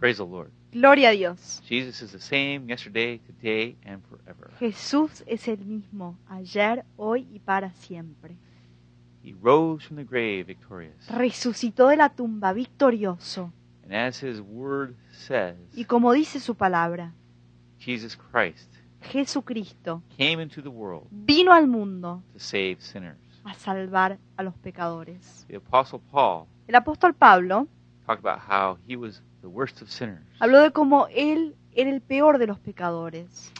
Praise the Lord. Gloria a Dios. Jesus is the same yesterday, today, and forever. Jesús es el mismo ayer, hoy y para siempre. He rose from the grave victorious. Resucitó de la tumba victorioso. And as his word says, Y como dice su palabra, Jesus Christ Jesucristo came into the world vino al mundo to save sinners. a salvar a los pecadores. The Apostle Paul El apóstol Pablo talked about how he was the worst of sinners habló de cómo él era el peor de los pecadores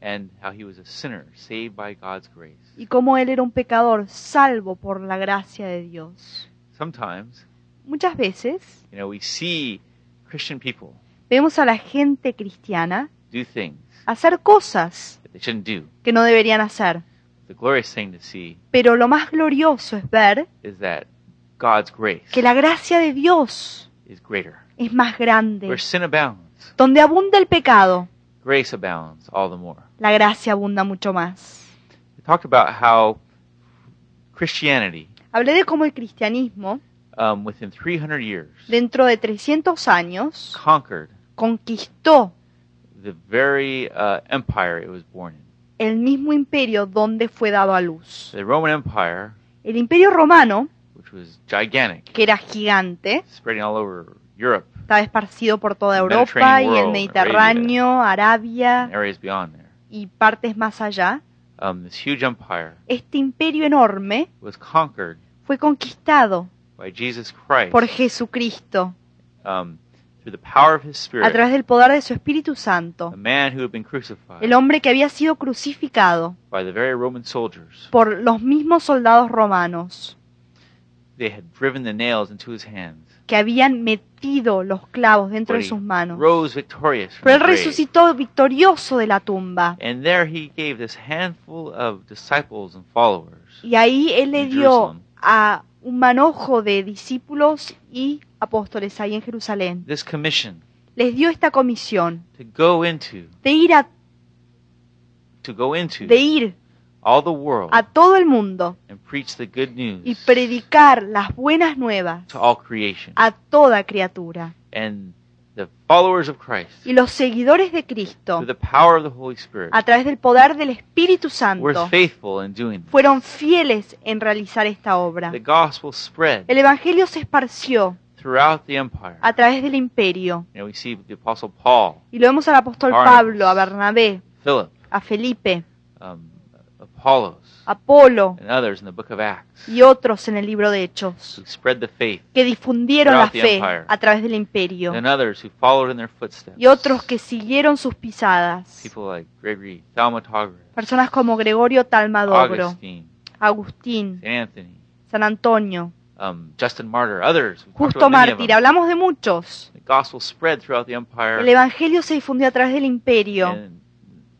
and how he was a sinner saved by God's grace. y cómo él era un pecador salvo por la gracia de Dios. Sometimes, Muchas veces you know, we see Christian people vemos a la gente cristiana do things hacer cosas that they shouldn't do. que no deberían hacer. The glorious thing to see Pero lo más glorioso es ver is that God's grace que la gracia de Dios is greater. Es más grande. Where sin abounds, Donde abunda el pecado, grace abounds all the more. la gracia abunda mucho más. We talked about how Christianity, Hablé de cómo el cristianismo, um, within 300 years, dentro de 300 años, conquered conquistó the very uh, empire it was born in. el mismo imperio donde fue dado a luz. The Roman Empire, El imperio romano, which was gigantic, que era gigante, spreading all over Europe estaba esparcido por toda Europa y el Mediterráneo, Arabia y partes más allá. Um, Este imperio enorme was conquered fue conquistado por Jesucristo um, through the power of His a Spirit. través del poder de su Espíritu Santo. A man who had been crucified El hombre que había sido crucificado by the very Roman soldiers. por los mismos soldados romanos Que habían metido los clavos dentro de sus manos. rose victorious from Pero él resucitó victorioso de la tumba. And there he gave this handful of disciples and followers Y ahí él le dio a un manojo de discípulos y apóstoles ahí en Jerusalén. this commission Les dio esta comisión to go into de ir a, to go into de ir all the world a todo el mundo and preach the good y news predicar las buenas nuevas to all creation. a toda criatura. And the followers of Christ, Y los seguidores de Cristo, through the power of the Holy Spirit, a través del poder del Espíritu were Santo, faithful in doing this. fueron fieles en realizar esta obra. The gospel spread El Evangelio se esparció throughout the empire. a través del imperio. Know, we see the apostle Paul, Y lo vemos al apóstol Barnabas. Pablo, a Bernabé, Philip, a Felipe, um, Apolo and others in the book of Acts y otros en el libro de Hechos, who spread the faith, que difundieron la fe empire. a través del imperio. and others who followed in their footsteps. Y otros que siguieron sus pisadas. People like Gregory Thaumaturgus, Personas como Gregorio Talmadogro, Agustín, San Antonio, um, Justin Martyr, others. Justo Mártir. Hablamos de muchos. The gospel spread throughout the empire. El Evangelio se difundió a través del imperio.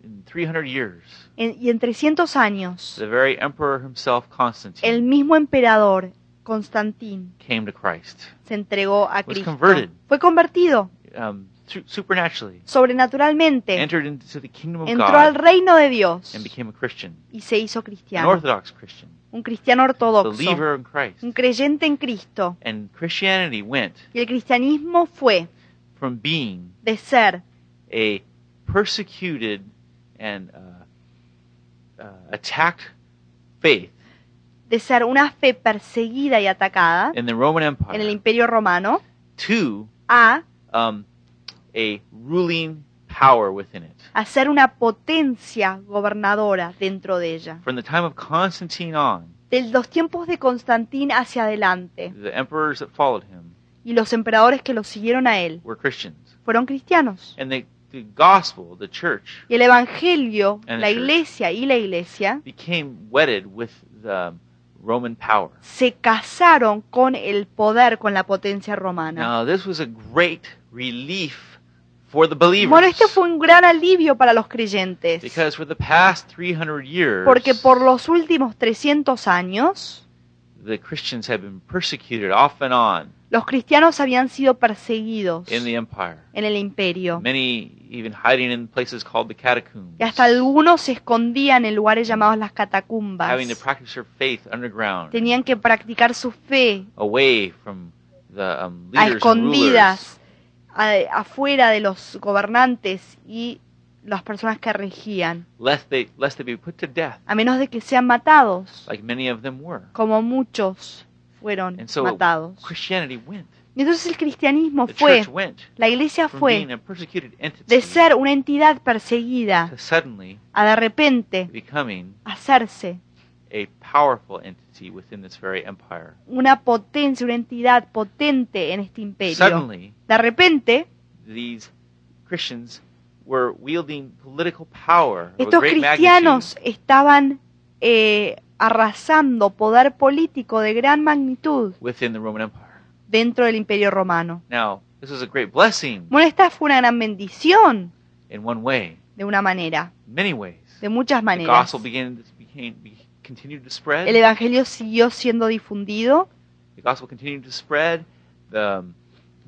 in 300 years, En- y en 300 años, the very emperor himself, Constantine, el mismo emperador, Constantín, came to Christ se entregó a Was Cristo. converted. Fue convertido um, su- supernaturally, sobrenaturalmente. entered into the kingdom of Entró al God, reino de Dios and became a Christian, y se hizo an cristiano. Orthodox Christian, Un cristiano ortodoxo. believer in Christ. Un creyente en Cristo. And Christianity went Y el cristianismo fue from being de ser a persecuted and uh, attacked faith de ser una fe perseguida y atacada in the Roman en el Empire imperio romano to a, um, a ruling power within it. a ser una potencia gobernadora dentro de ella. From the time of Constantine on, De los tiempos de Constantín hacia adelante the emperors that followed him y los emperadores que lo siguieron a él were Christians. fueron cristianos. And the, the gospel, the church, Y el evangelio, And the la church. iglesia y la iglesia became wedded with the Roman power. se casaron con el poder, con la potencia romana. Now, this was a great relief for the believers. Bueno, este fue un gran alivio para los creyentes. Because for the past 300 years, Porque por los últimos 300 años, the Christians have been persecuted off and on los cristianos habían sido perseguidos in the empire. en el imperio. Many even hiding in places called the catacombs, Y hasta algunos se escondían en lugares llamados las catacumbas. having to practice their faith underground, Tenían que practicar su fe away from the um, a leaders and rulers escondidas, a- afuera de los gobernantes y las personas que regían, lest they lest they be put to death, a menos de que sean matados, like many of them were. como muchos fueron so matados. Christianity went. Y entonces el cristianismo fue, la iglesia fue de ser una entidad perseguida a de repente hacerse a powerful entity within this very empire. una potencia, una entidad potente en este imperio. Suddenly, De repente, these Christians were wielding political power of a estos cristianos estaban eh, arrasando poder político de gran magnitud the dentro del imperio romano. Now, this was a great blessing Bueno, esta fue una gran bendición in one way, de una manera, many ways. de muchas The maneras. gospel began became be, continued to spread. El evangelio siguió siendo difundido, The gospel continued to spread. The um,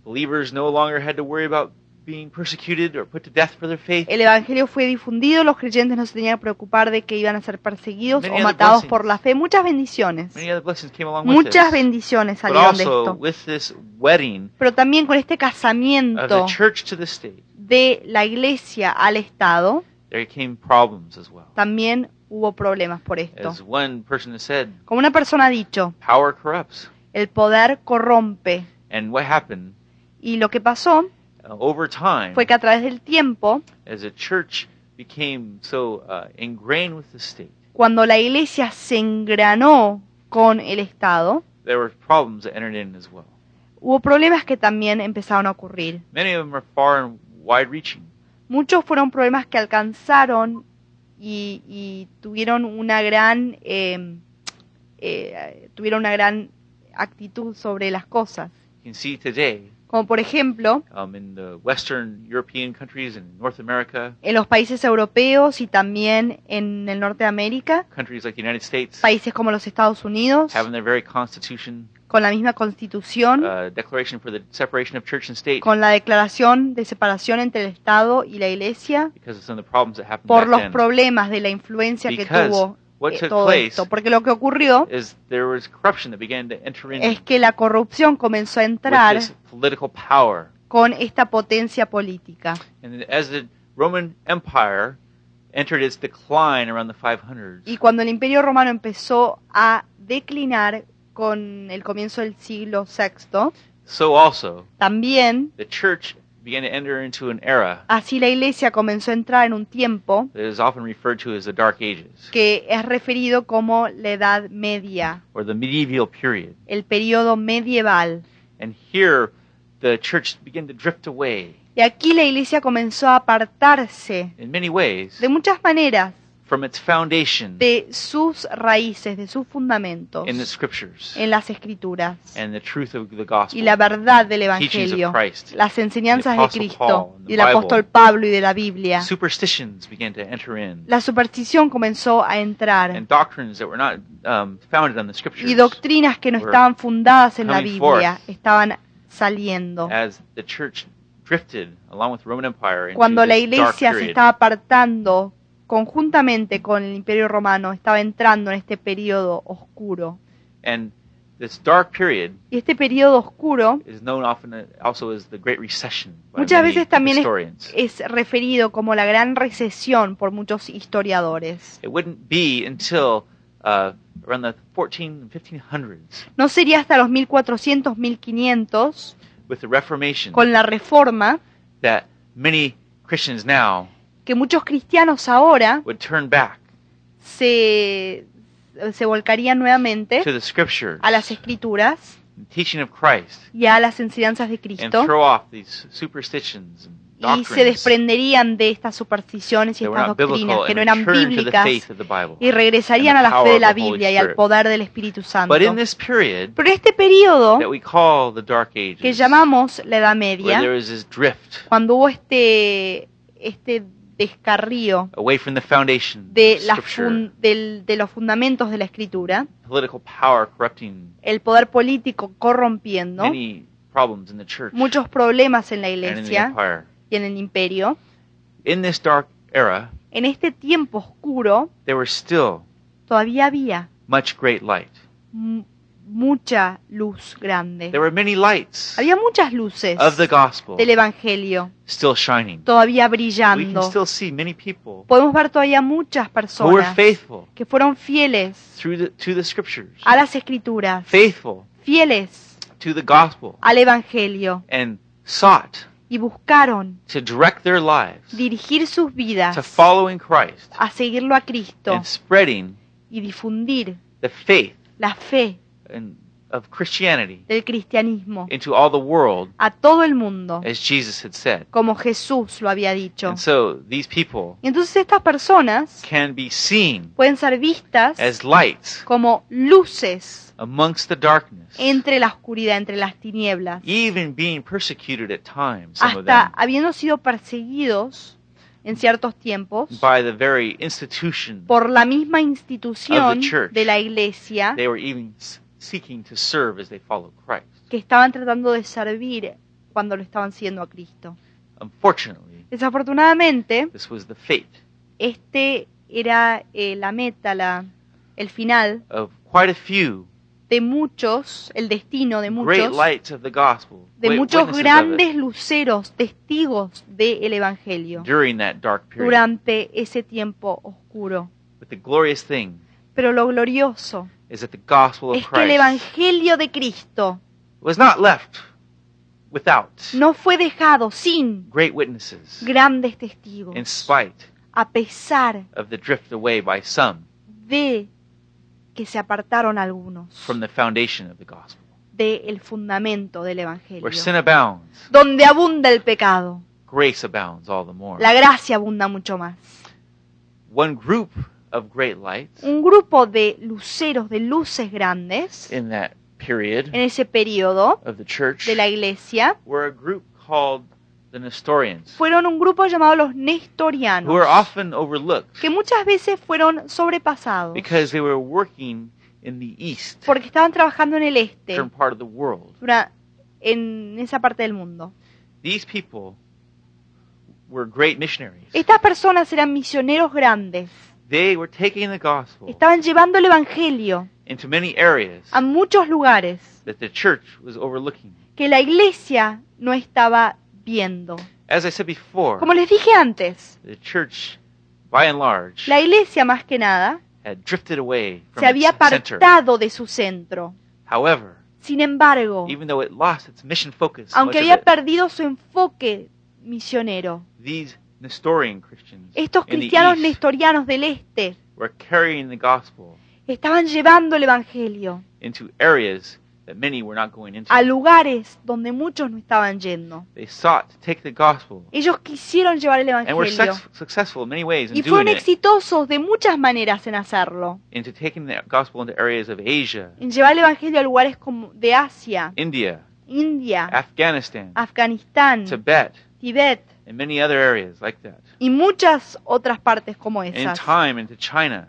believers no longer had to worry about being persecuted or put to death for their faith. el evangelio fue difundido, los creyentes no se tenían que preocupar de que iban a ser perseguidos Many o matados por la fe. Muchas bendiciones. Many other blessings came along with Muchas this. bendiciones But salieron de esto. with this wedding Pero también con este of casamiento the church to the state, de la iglesia al Estado, there came problems as well. también hubo problemas por esto. As one person has said, Como una persona ha dicho, power corrupts. el poder corrompe. And what happened Y lo que pasó over time, fue que a través del tiempo, as the church became so uh, ingrained with the state, cuando la iglesia se engranó con el Estado, there were problems that entered in as well. hubo problemas que también empezaron a ocurrir. Many of them are far and wide-reaching. Muchos fueron problemas que alcanzaron y, y tuvieron una gran eh, eh, tuvieron una gran actitud sobre las cosas. You can see today Como por ejemplo, um, in the Western European countries and North America, en los países europeos y también en el norte de América, countries like the United States, países como los Estados Unidos, having their very constitution, con la misma constitución, uh, declaration for the separation of church and state, con la declaración de separación entre el Estado y la iglesia, because of some of the problems that happened por back los then. problemas de la influencia que tuvo what eh, took todo place esto. Porque lo que ocurrió is there was corruption that began to enter in es que la corrupción comenzó a with entrar this political power. con esta potencia política. And as the Roman Empire entered its decline around the 500s, Y cuando el imperio romano empezó a declinar con el comienzo del siglo VI, so also también the church began to enter into an era así la iglesia comenzó a entrar en un tiempo that is often referred to as the Dark Ages que es referido como la Edad Media, or the medieval period. el periodo medieval. And here the church began to drift away Y aquí la iglesia comenzó a apartarse in many ways de muchas maneras from its foundation de sus raíces, de sus fundamentos in the scriptures en las escrituras and the truth of the gospel. y la verdad del teachings of Evangelio, Christ. las enseñanzas de Cristo Paul and the y del apóstol Bible. Pablo y de la Biblia. Superstitions began to enter in, La superstición comenzó a entrar and doctrines that were not um, founded on the scriptures. y doctrinas que no estaban fundadas en la Biblia forth. estaban saliendo. as the church drifted along with the Roman Empire into Cuando la iglesia se estaba apartando conjuntamente con el imperio romano, estaba entrando en este periodo oscuro. And this dark period Y este periodo oscuro is known often also as the Great Recession muchas veces también es, historians. es referido como la gran recesión por muchos historiadores. It wouldn't be until uh, around the 14 and 1500s No sería hasta los 1400, 1500, with the Reformation con la reforma, that many Christians now que muchos cristianos ahora would turn back se, se volcarían nuevamente to the scriptures, a las escrituras and teaching of Christ, y a las enseñanzas de and Cristo throw off these superstitions and y se desprenderían de estas supersticiones y estas doctrinas que no and eran the bíblicas the y regresarían a and the la fe de la the Biblia y al poder del Espíritu Santo. Pero en este periodo the que llamamos la Edad Media, cuando hubo este, este descarrío away from the foundation de, of la Scripture, fun- del- de los fundamentos de la Escritura, political power corrupting el poder político corrompiendo, many problems in the church muchos problemas en la iglesia y en el imperio, In this dark era, en este tiempo oscuro there was still todavía había much great light. Mucha luz grande. There were many lights Había muchas luces of the gospel del Evangelio still shining. todavía We can brillando. still see many people Podemos ver todavía muchas who were personas faithful que fueron fieles through the, to the scriptures, a las escrituras, faithful fieles to the gospel, al Evangelio and sought y buscaron to direct their lives dirigir sus to vidas following Christ a seguirlo a Cristo and spreading y difundir the faith la fe and of Christianity del cristianismo into all the world, a todo el mundo, as Jesus had said. como Jesús lo había dicho. And so these people Y entonces estas personas can be seen pueden ser vistas as lights como luces amongst the darkness, entre la oscuridad, entre las tinieblas, even being persecuted at times, some of hasta them, habiendo sido perseguidos en ciertos tiempos by the very institution por la misma Of institución the church. de la iglesia they were even seeking to serve as they Christ. que estaban tratando de servir cuando lo estaban siguiendo a Cristo. Unfortunately, Desafortunadamente, this was the fate este era eh, la meta, la, el final of quite a few de muchos, el destino de great muchos, lights of the gospel, de wit- muchos witnesses of it, grandes luceros, testigos del Evangelio during that dark period. durante ese tiempo oscuro. But the glorious thing Pero lo glorioso is that the gospel of es que el Christ Evangelio de Cristo was not left without no fue dejado sin great witnesses, grandes testigos, in spite a pesar of the drift away by some de que se apartaron algunos from the foundation of the gospel. del fundamento del Evangelio. Where sin abounds, Donde abunda el pecado, grace abounds all the more. la gracia abunda mucho más. One group of great lights Un grupo de luceros, de luces grandes, in that period en ese periodo of the church de la iglesia, were a group called the Nestorians, fueron un grupo llamado los who were nestorianos, often overlooked que muchas veces fueron sobrepasados because they were working in the east, porque estaban trabajando en el este, different part of the world. en esa parte del mundo. These people were great missionaries. Estas personas eran misioneros grandes, They were taking the gospel estaban llevando el Evangelio into many areas a muchos lugares that the church was overlooking. que la iglesia no estaba viendo. As I said before, Como les dije antes, the church, by and large, la iglesia más que nada had drifted away from se había its center. apartado de su centro. However, Sin embargo, even though it lost its mission focus, much aunque of había it, perdido su enfoque misionero, these estos cristianos nestorianos del este were carrying the gospel estaban llevando el Evangelio into areas that many were not going into. a lugares donde muchos no estaban yendo. They sought to take the gospel Ellos quisieron llevar el and were Evangelio sex- successful in many ways in y fueron it, exitosos de muchas maneras en hacerlo, into taking the gospel into areas of Asia, en llevar el Evangelio a lugares como de Asia, India, India, Afghanistan, Afganistán, Tibet, Tibet and many other areas like that. y muchas otras partes como In esas. time into China,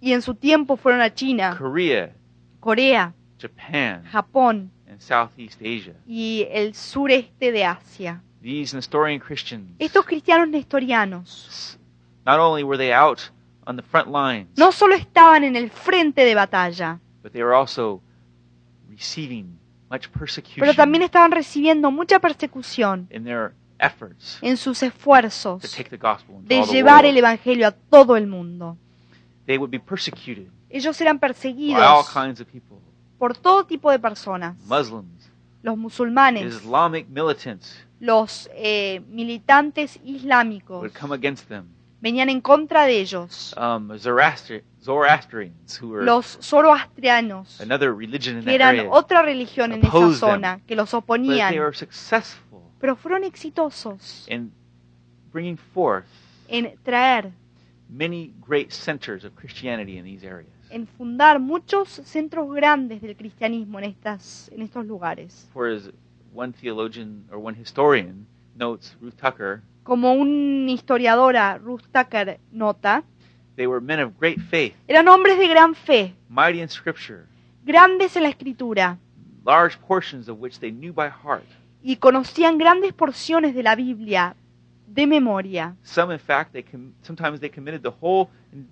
Y en su tiempo fueron a China, Korea, Corea, Japan, Japón and Southeast Asia. y el sureste de Asia. These Nestorian Christians, Estos cristianos nestorianos not only were they out on the front lines, no solo estaban en el frente de batalla, but they were also receiving much pero persecution también estaban recibiendo mucha persecución in their en sus to esfuerzos take the gospel into de llevar el. Evangelio a todo el mundo. Ellos eran by all perseguidos kinds of people, por todo tipo de personas, Muslims, los musulmanes, Islamic militants los eh, militantes islámicos, venían en contra de ellos, um, Zoroaster- Zoroastrians, who were los zoroastrianos, que eran otra religión en esa zona, que los oponían, pero fueron exitosos in bringing forth en traer, many great centers of Christianity in these areas. en fundar muchos centros grandes del cristianismo en, estas, en estos lugares. For as one theologian or one historian notes, Ruth Tucker, Como un historiadora, Ruth Tucker, nota, they were men of great faith, eran hombres de gran fe, mighty in Scripture, grandes en la escritura, large portions of which they knew by heart. Y conocían grandes porciones de la Biblia de memoria. Some, in fact, they sometimes they committed the whole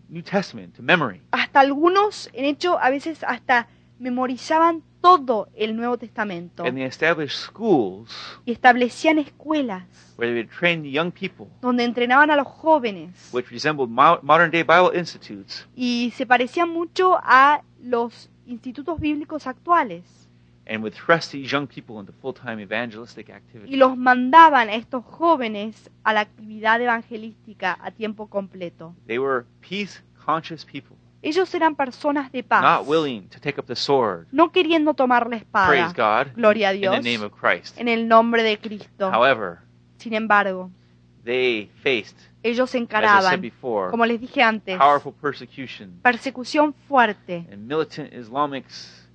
New Testament to memory. Hasta algunos, en hecho, a veces hasta memorizaban todo el Nuevo Testamento And they established schools y establecían escuelas where they would train young people, donde entrenaban a los jóvenes which resembled mo- modern day Bible institutes. y se parecían mucho a los institutos bíblicos actuales and would thrust these young people into full-time evangelistic y activity. los mandaban a estos jóvenes a la actividad evangelística a tiempo completo. They were peace-conscious people, Ellos eran personas de paz, not willing to take up the sword. no queriendo tomar la Praise espada, God gloria a in the Dios, name of Christ. en el nombre de Cristo. However, Sin embargo, they faced, ellos encaraban, before, como les dije antes, powerful persecution persecución fuerte and militant Islamics,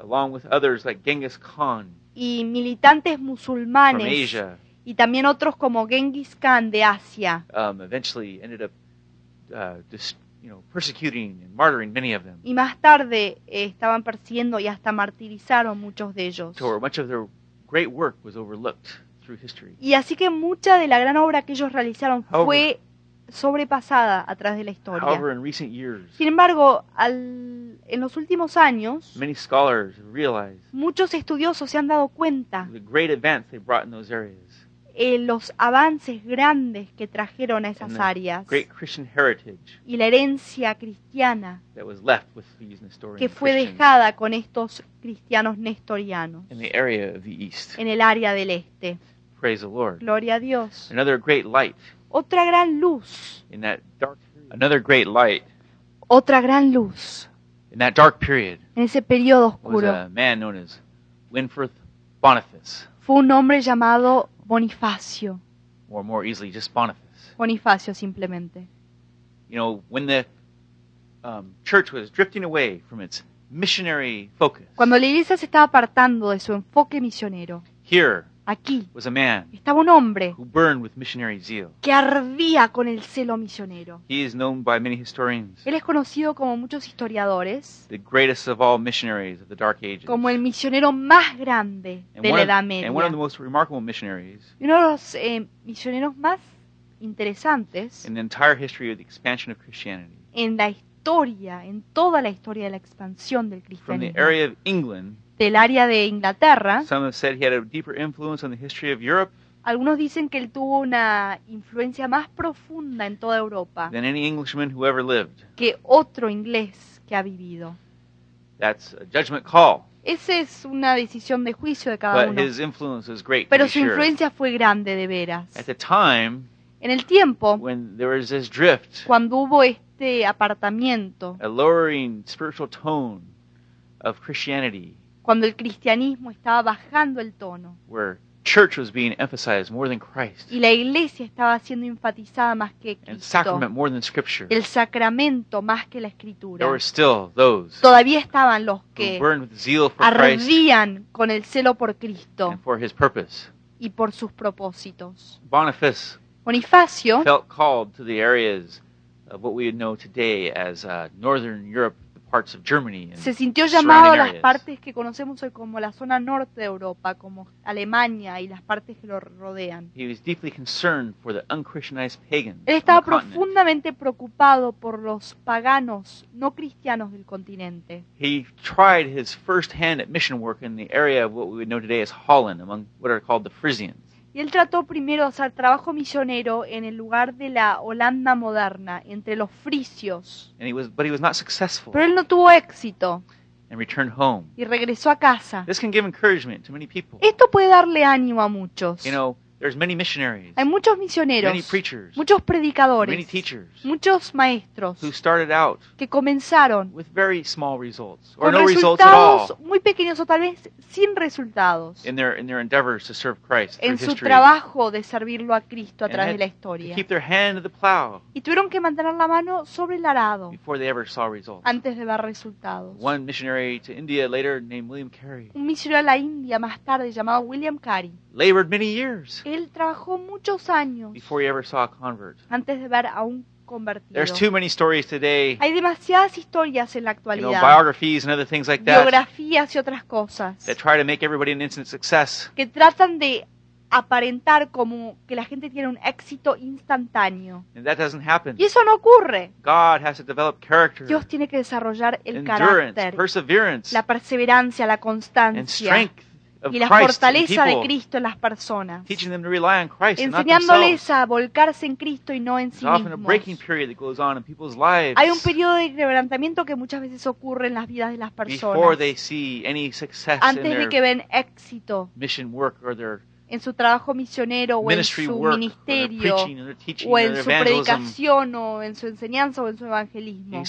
along with others like Genghis Khan y militantes from musulmanes Asia, y también otros como Genghis Khan de Asia. um, eventually ended up, uh, dis- you know, persecuting and martyring many of them. Y más tarde eh, estaban persiguiendo y hasta martirizaron muchos de ellos. To where much of their great work was overlooked through history. Y así que mucha de la gran obra que ellos realizaron fue sobrepasada a través de la historia. However, in recent years, Sin embargo, al- en los últimos años, many scholars realized muchos estudiosos se han dado cuenta the great advance they brought in those areas, eh, los avances grandes que trajeron a esas áreas great Christian heritage y la herencia cristiana that was left with these Nestorian que fue dejada con estos cristianos nestorianos in the area of the East. en el área del este. Praise the Lord. Gloria a Dios. Another great light Otra gran luz, in that dark. Another great light otra gran luz in that dark period en ese periodo was oscuro a man known as Winforth Boniface, fue un hombre llamado Bonifacio. or more easily just Boniface. Bonifacio simplemente. You know, when the um, church was drifting away from its missionary focus, Cuando la iglesia se estaba apartando de su enfoque misionero, here aquí was a man estaba un hombre who burned with missionary zeal. que ardía con el celo misionero. He is known by many historians, Él es conocido como muchos historiadores the greatest of all missionaries of the Dark Ages. como el misionero más grande And de one la of, Edad and Media. one of the most remarkable missionaries Y uno de los eh, misioneros más interesantes in the entire history of the expansion of Christianity. en la historia, en toda la historia de la expansión del From the cristianismo. area of England, Del área de Inglaterra, some have said he had a deeper influence on the history of Europe algunos dicen que él tuvo una influencia más profunda en toda Europa than any Englishman who ever lived. que otro inglés que ha vivido. That's a judgment call, Esa es una decisión de juicio de cada but uno. his influence was great. to Pero be su sure. influencia fue grande de veras. At the time En el tiempo, when there was this drift, cuando hubo este apartamiento, a lowering spiritual tone of Christianity, cuando el cristianismo estaba bajando el tono where church was being emphasized more than Christ, y la iglesia estaba siendo enfatizada más que and Cristo, sacrament more than Scripture, el sacramento más que la escritura, there were still those todavía estaban los who que burned with zeal for Christ ardían con el celo por Cristo and for His purpose. y por sus propósitos. Boniface Bonifacio felt called to the areas of what we would know today as uh, Northern Europe, the parts of Germany, and se sintió llamado a las areas. partes que conocemos hoy como la zona norte de Europa, como Alemania y las partes que lo rodean. He was deeply concerned for the unchristianized pagans. Él on estaba the profundamente preocupado por los paganos no cristianos del continente. He tried his first hand at mission work in the area of what we would know today as Holland, among what are called the Frisians. Y él trató primero de hacer trabajo misionero en el lugar de la Holanda moderna, entre los frisios. And he was, but he was not successful Pero él no tuvo éxito and returned home. y regresó a casa. This can give encouragement to many people. Esto puede darle ánimo a muchos. You know, there's many missionaries, Hay muchos many misioneros, preachers, muchos many predicadores, teachers muchos maestros who started out que comenzaron with very small results or con no results at resultados all muy pequeños o tal vez sin resultados in their in their endeavors to serve Christ through en su history. trabajo de servirlo a Cristo a And través de la to historia. keep their hand to the plow Y tuvieron que mantener la mano sobre el arado before they ever saw results. antes de ver resultados. One missionary to India later named William Carey Un misionero a la India más tarde llamado William Carey. Labored many years Él trabajó muchos años before he ever saw a convert. antes de ver a un convertido. There's too many stories today, Hay demasiadas historias en la you know, actualidad, biographies and other things like that, biografías y otras cosas that try to make everybody an instant success. que tratan de aparentar como que la gente tiene un éxito instantáneo. And that doesn't happen. Y eso no ocurre. God has to develop character, Dios tiene que desarrollar el endurance, carácter, perseverance, la perseverancia, la and constancia strength y la fortaleza de Cristo en las personas, teaching them to rely on Christ and not enseñándoles a volcarse en Cristo y no en sí mismos. Hay un periodo de quebrantamiento que muchas veces ocurre en las vidas de las before personas they see any success in antes de que ven éxito en su trabajo misionero o en su ministerio o en su evangelism. predicación o en su enseñanza o en su evangelismo.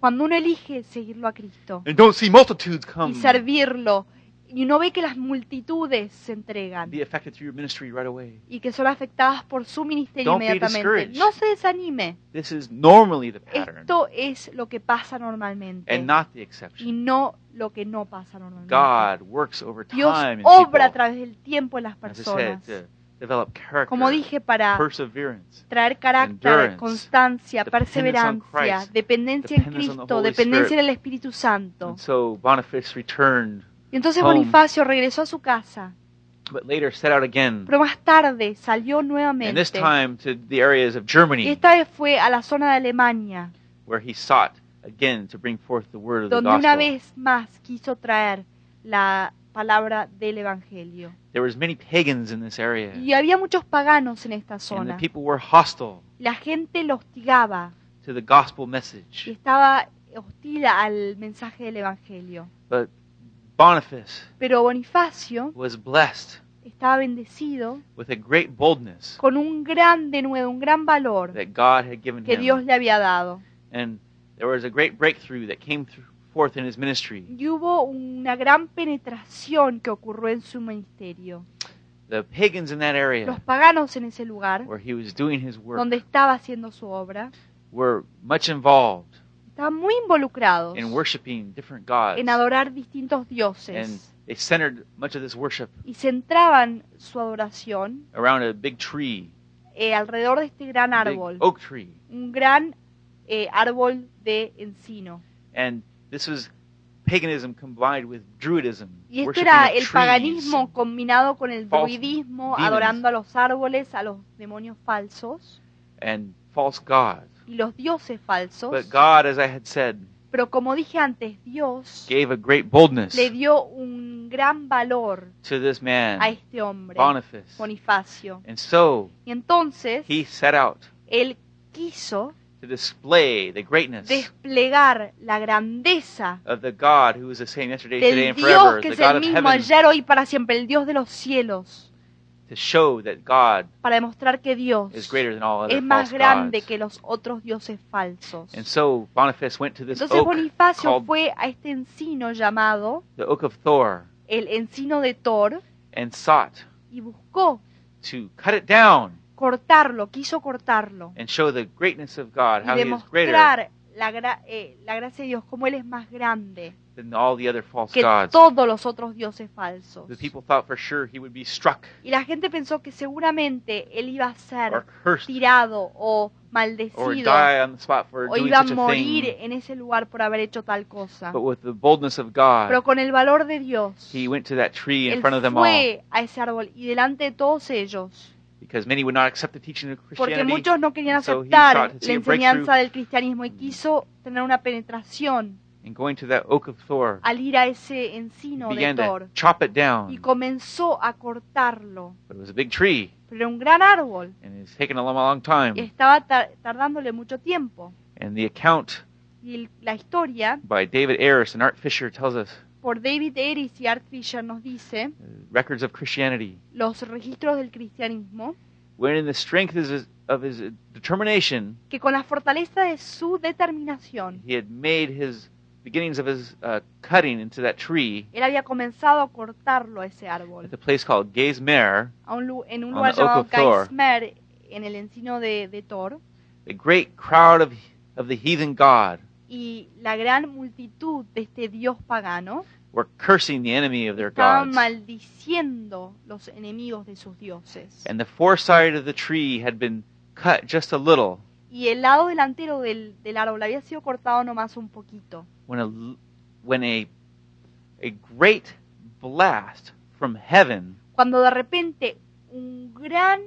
Cuando uno elige seguirlo a Cristo y servirlo y uno ve que las multitudes se entregan be affected through your ministry right away. y que son afectadas por su ministerio Don't be inmediatamente, discouraged. no se desanime. This is normally the pattern Esto es lo que pasa normalmente and not the y exception. no lo que no pasa normalmente. God works over Dios time in obra a people, través del tiempo en las as I said, personas. to develop character, Como dije, para perseverance, traer carácter, endurance, constancia, dependence on perseverancia, Christ, dependencia en dependence on the Cristo, Holy dependencia Spirit. en el Espíritu Santo. And so Boniface returned, Y entonces. Bonifacio regresó a su casa, but later set out again, pero más tarde salió and nuevamente. this time to the areas of Y Germany, esta vez fue a la zona de Alemania, where he sought again to bring forth the word of the donde una gospel. vez más quiso traer la palabra del Evangelio. There was many pagans in this area, Y había muchos paganos en esta and the zona. people were hostile La gente lo hostigaba to the gospel y message. estaba hostil al mensaje del Evangelio. But Boniface Pero Bonifacio was blessed estaba bendecido with a great boldness con un gran denuedo, un gran valor that God had given que Dios him, le había dado. and there was a great breakthrough that came through, forth in his ministry. Y hubo una gran penetración que ocurrió en su ministerio. The pagans in that area Los paganos en ese lugar, where he was doing his work donde estaba haciendo su obra, were much involved estaban muy involucrados in worshiping different gods, en adorar distintos and dioses they centered much of this worship y centraban su adoración around a big tree, eh, alrededor de este gran a big árbol, oak tree, un gran eh, árbol de encino. and this was paganism combined with Druidism, Y esto era el paganismo combinado con el druidismo, adorando a los árboles, a los demonios falsos. And false gods. Y los dioses falsos. But God, as I had said, Pero como dije antes, Dios gave a great boldness le dio un gran valor to this a man, este hombre, Boniface. Bonifacio. And so Y entonces he set out él quiso to display the greatness desplegar la grandeza of the God who is the same yesterday, today, del and Dios forever, que the es God el mismo heaven, ayer, hoy y para siempre, el Dios de los cielos, to show that God para demostrar que Dios is greater than all other es más false grande gods. que los otros dioses falsos. And so Boniface went to this Entonces oak Bonifacio called fue a este encino llamado the Oak of Thor el encino de Thor and sought y buscó to cut it down cortarlo, quiso cortarlo and show the greatness of God, y how He is greater la, gra- eh, la gracia de Dios, como Él es más grande than all the other false que gods. todos los otros dioses falsos. The people thought for sure he would be struck Y la gente pensó que seguramente Él iba a or ser cursed tirado o or maldecido die on the spot for o doing iba a such a morir thing. en ese lugar por haber hecho tal cosa. But with the boldness of God, Pero con el valor de Dios, he went to that tree in Él front of them all fue a ese árbol y delante de todos ellos, because many would not accept the teaching of porque muchos no querían aceptar la enseñanza del cristianismo y quiso tener una penetración And going to that oak of Thor, al ir a ese encino de to Thor chop it y down. comenzó a cortarlo. But it was a big tree, Pero era un gran árbol and it's taken a long, long y time. estaba tar- tardándole mucho tiempo. And the account Y la historia by David Ayres and Art Fisher tells us por David Eris y Art Fisher nos dice records of Christianity. los registros del cristianismo When in the strength of his, of his determination, que con la fortaleza de su determinación he had made his beginnings of his uh, cutting into that tree él había comenzado a cortarlo a ese árbol at the place called Geismer, a un lu- en un lugar the llamado. Geismer en el encino de, de Thor a great crowd of, of the heathen god y la gran multitud de este dios pagano were cursing the enemy of their estaban gods. maldiciendo los enemigos de sus dioses. And the foreside of the tree had been cut just a little. Y el lado delantero del, del árbol había sido cortado nomás un poquito. When a, when a, a great blast from heaven cuando de repente un gran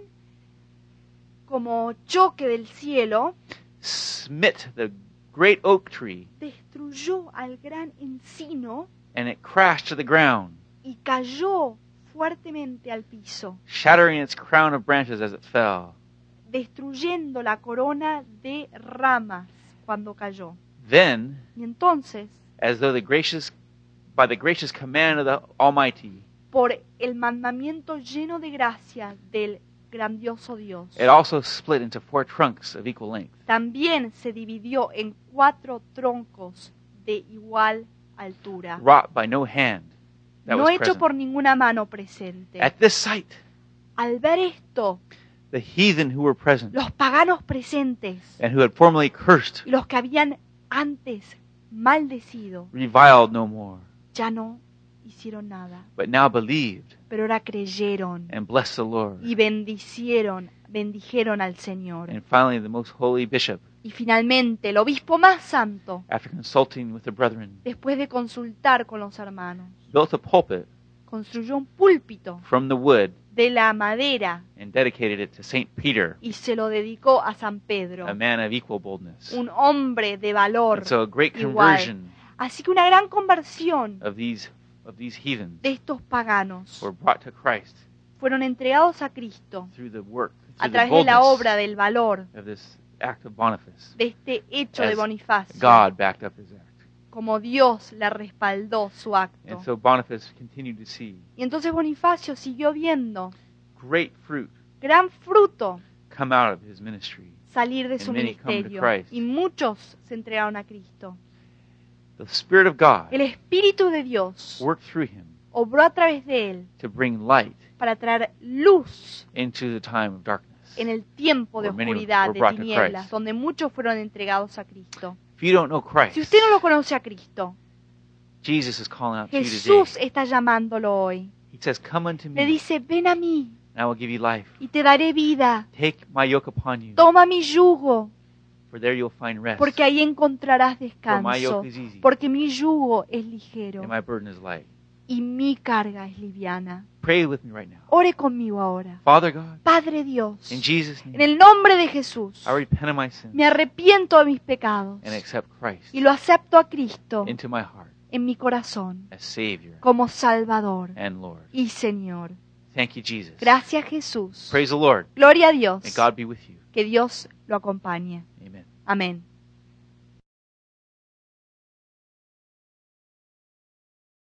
como choque del cielo smit the great oak tree, destruyó al gran encino and it crashed to the ground, y cayó fuertemente al piso, shattering its crown of branches as it fell. destruyendo la corona de ramas cuando cayó. Then, Y entonces, as though the gracious, by the gracious command of the Almighty, por el mandamiento lleno de gracia del grandioso Dios, it also split into four trunks of equal length. también se dividió en cuatro troncos de igual altura, wrought by no hand that no was hecho present. por ninguna mano presente. At this sight, Al ver esto, the heathen who were present los paganos presentes and who had formerly cursed y los que habían antes maldecido reviled no more, ya no hicieron nada, but now believed pero ahora creyeron and blessed the Lord. y bendicieron, bendijeron al Señor. And finally, the most holy bishop, Y finalmente el obispo más santo, after consulting with the brethren, después de consultar con los hermanos, built a pulpit construyó un púlpito from the wood de la madera and dedicated it to Saint Peter, y se lo dedicó a San Pedro, a man of equal boldness. un hombre de valor. And so a great igual. conversion Así que una gran conversión of these of these heathens de estos paganos were brought to Christ fueron entregados a Cristo through the work, a the través de la obra del valor of this act of Boniface. de este hecho de Bonifacio, God backed up his act. como Dios le respaldó su acto. And so Boniface continued to see Y entonces Bonifacio siguió viendo great fruit gran fruto come out of his ministry. salir de su And many come to ministerio Christ. y muchos se entregaron a Cristo. The Spirit of God El Espíritu de Dios worked through him obró a través de él to bring light para traer luz into the time of darkness. En el tiempo de oscuridad, de tinieblas, donde muchos fueron entregados a Cristo. Si usted no lo conoce a Cristo, Jesús está llamándolo hoy. Le dice, ven a mí y te daré vida. Toma mi yugo, porque ahí encontrarás descanso. Porque mi yugo es ligero y mi carga es liviana. Pray with me right now. Ore conmigo ahora. Father God, Padre Dios, in Jesus' en el nombre de Jesús, I repent of my sins me arrepiento de mis pecados and accept Christ y lo acepto a Cristo into my heart en mi corazón as Savior como Salvador and Lord. y Señor. Thank you, Jesus. Gracias Jesús. Praise the Lord. Gloria a Dios. May God be with you. Que Dios lo acompañe. Amen. Amén.